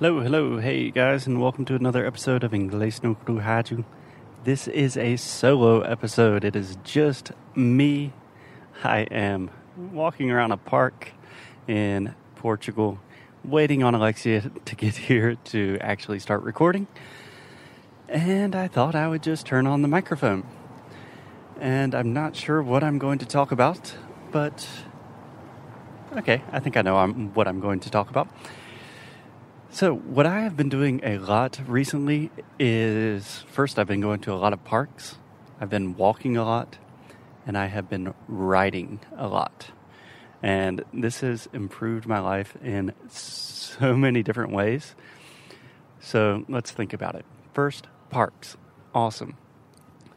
Hello, hello, hey guys, and welcome to another episode of Inglês no Rádio. This is a solo episode. It is just me. I am walking around a park in Portugal, waiting on Alexia to get here to actually start recording. And I thought I would just turn on the microphone. And I'm not sure what I'm going to talk about, but okay, I think I know I'm, what I'm going to talk about. So, what I have been doing a lot recently is first, I've been going to a lot of parks, I've been walking a lot, and I have been riding a lot. And this has improved my life in so many different ways. So, let's think about it. First, parks. Awesome.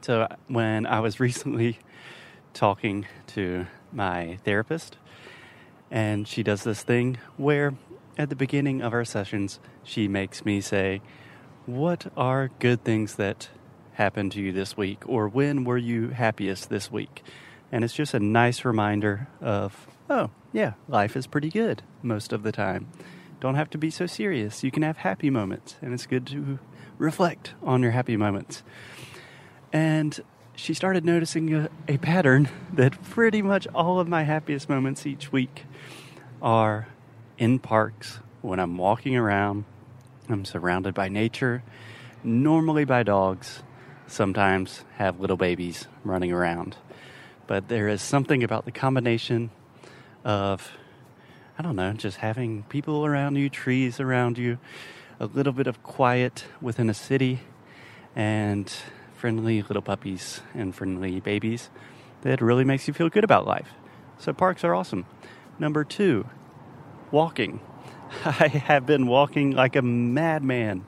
So, when I was recently talking to my therapist, and she does this thing where at the beginning of our sessions, she makes me say, What are good things that happened to you this week? Or when were you happiest this week? And it's just a nice reminder of, oh, yeah, life is pretty good most of the time. Don't have to be so serious. You can have happy moments, and it's good to reflect on your happy moments. And she started noticing a, a pattern that pretty much all of my happiest moments each week are in parks, when I'm walking around, I'm surrounded by nature, normally by dogs, sometimes have little babies running around. But there is something about the combination of, I don't know, just having people around you, trees around you, a little bit of quiet within a city, and friendly little puppies and friendly babies that really makes you feel good about life. So parks are awesome. Number two, walking. I have been walking like a madman.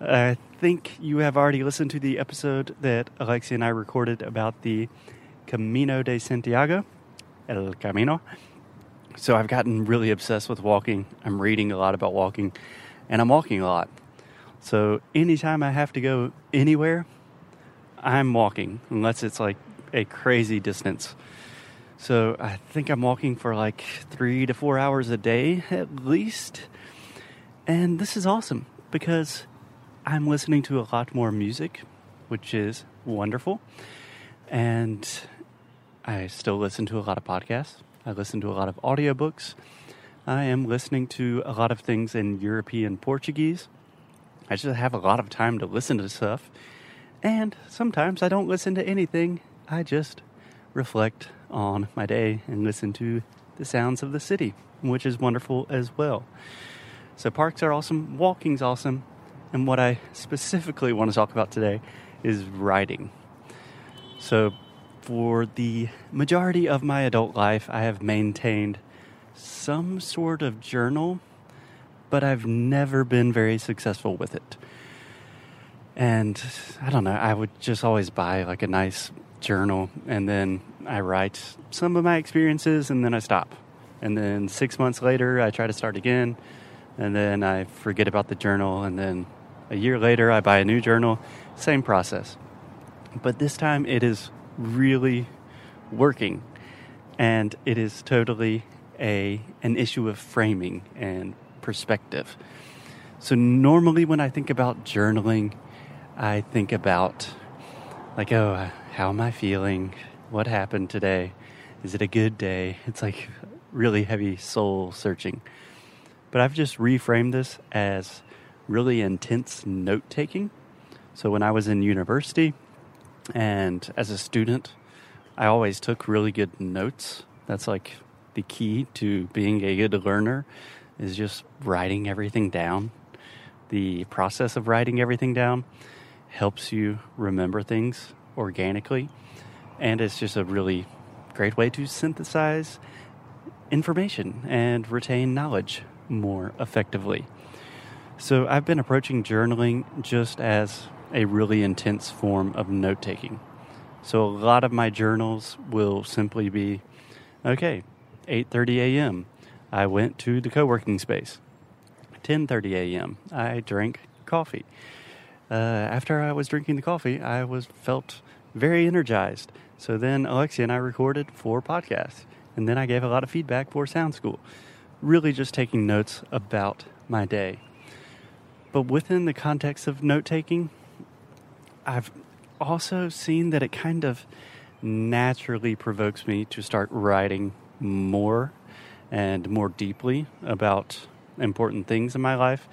I think you have already listened to the episode that Alexia and I recorded about the Camino de Santiago, El Camino. So I've gotten really obsessed with walking. I'm reading a lot about walking, and I'm walking a lot. So anytime I have to go anywhere, I'm walking, unless it's like a crazy distance. So I think I'm walking for like three to four hours a day at least. And this is awesome because I'm listening to a lot more music, which is wonderful. And I still listen to a lot of podcasts. I listen to a lot of audiobooks. I am listening to a lot of things in European Portuguese. I just have a lot of time to listen to stuff. And sometimes I don't listen to anything. I just reflect on my day and listen to the sounds of the city, which is wonderful as well. So, parks are awesome, walking's awesome, and what I specifically want to talk about today is writing. So, for the majority of my adult life, I have maintained some sort of journal, but I've never been very successful with it. And I don't know, I would just always buy like a nice journal and then I write some of my experiences and then I stop. And then six months later, I try to start again. And then I forget about the journal. And then a year later, I buy a new journal. Same process. But this time, it is really working. And it is totally a, an issue of framing and perspective. So, normally, when I think about journaling, I think about, like, oh, how am I feeling? What happened today? Is it a good day? It's like really heavy soul searching. But I've just reframed this as really intense note taking. So when I was in university and as a student, I always took really good notes. That's like the key to being a good learner is just writing everything down. The process of writing everything down helps you remember things organically. And it's just a really great way to synthesize information and retain knowledge more effectively. So I've been approaching journaling just as a really intense form of note taking. So a lot of my journals will simply be okay, 8:30 a.m. I went to the co-working space. 10:30 a.m. I drank coffee. Uh, after I was drinking the coffee, I was felt very energized. So then Alexia and I recorded four podcasts, and then I gave a lot of feedback for Sound School. Really just taking notes about my day. But within the context of note taking, I've also seen that it kind of naturally provokes me to start writing more and more deeply about important things in my life.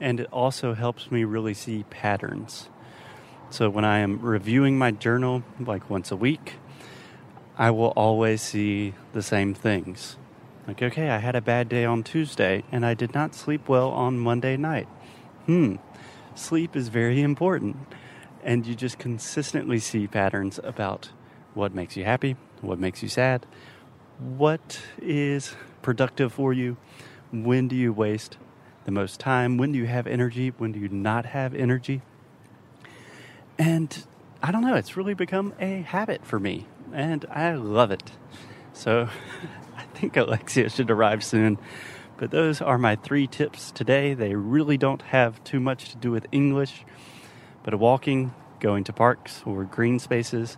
And it also helps me really see patterns. So when I am reviewing my journal, like once a week, I will always see the same things. Like, okay, I had a bad day on Tuesday and I did not sleep well on Monday night. Hmm, sleep is very important. And you just consistently see patterns about what makes you happy, what makes you sad, what is productive for you, when do you waste the most time, when do you have energy, when do you not have energy. And I don't know, it's really become a habit for me, and I love it. So I think Alexia should arrive soon. But those are my three tips today. They really don't have too much to do with English, but walking, going to parks or green spaces,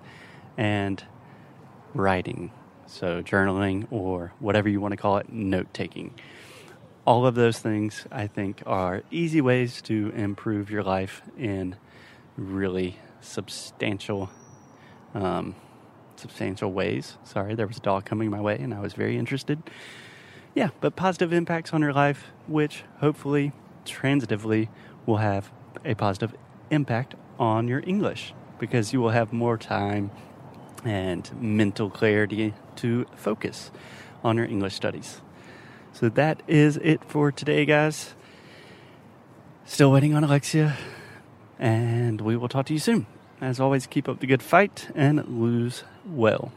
and writing. So, journaling or whatever you want to call it, note taking. All of those things, I think, are easy ways to improve your life in really substantial, um, substantial ways. Sorry, there was a dog coming my way, and I was very interested. Yeah, but positive impacts on your life, which hopefully, transitively, will have a positive impact on your English because you will have more time and mental clarity to focus on your English studies. So that is it for today, guys. Still waiting on Alexia, and we will talk to you soon. As always, keep up the good fight and lose well.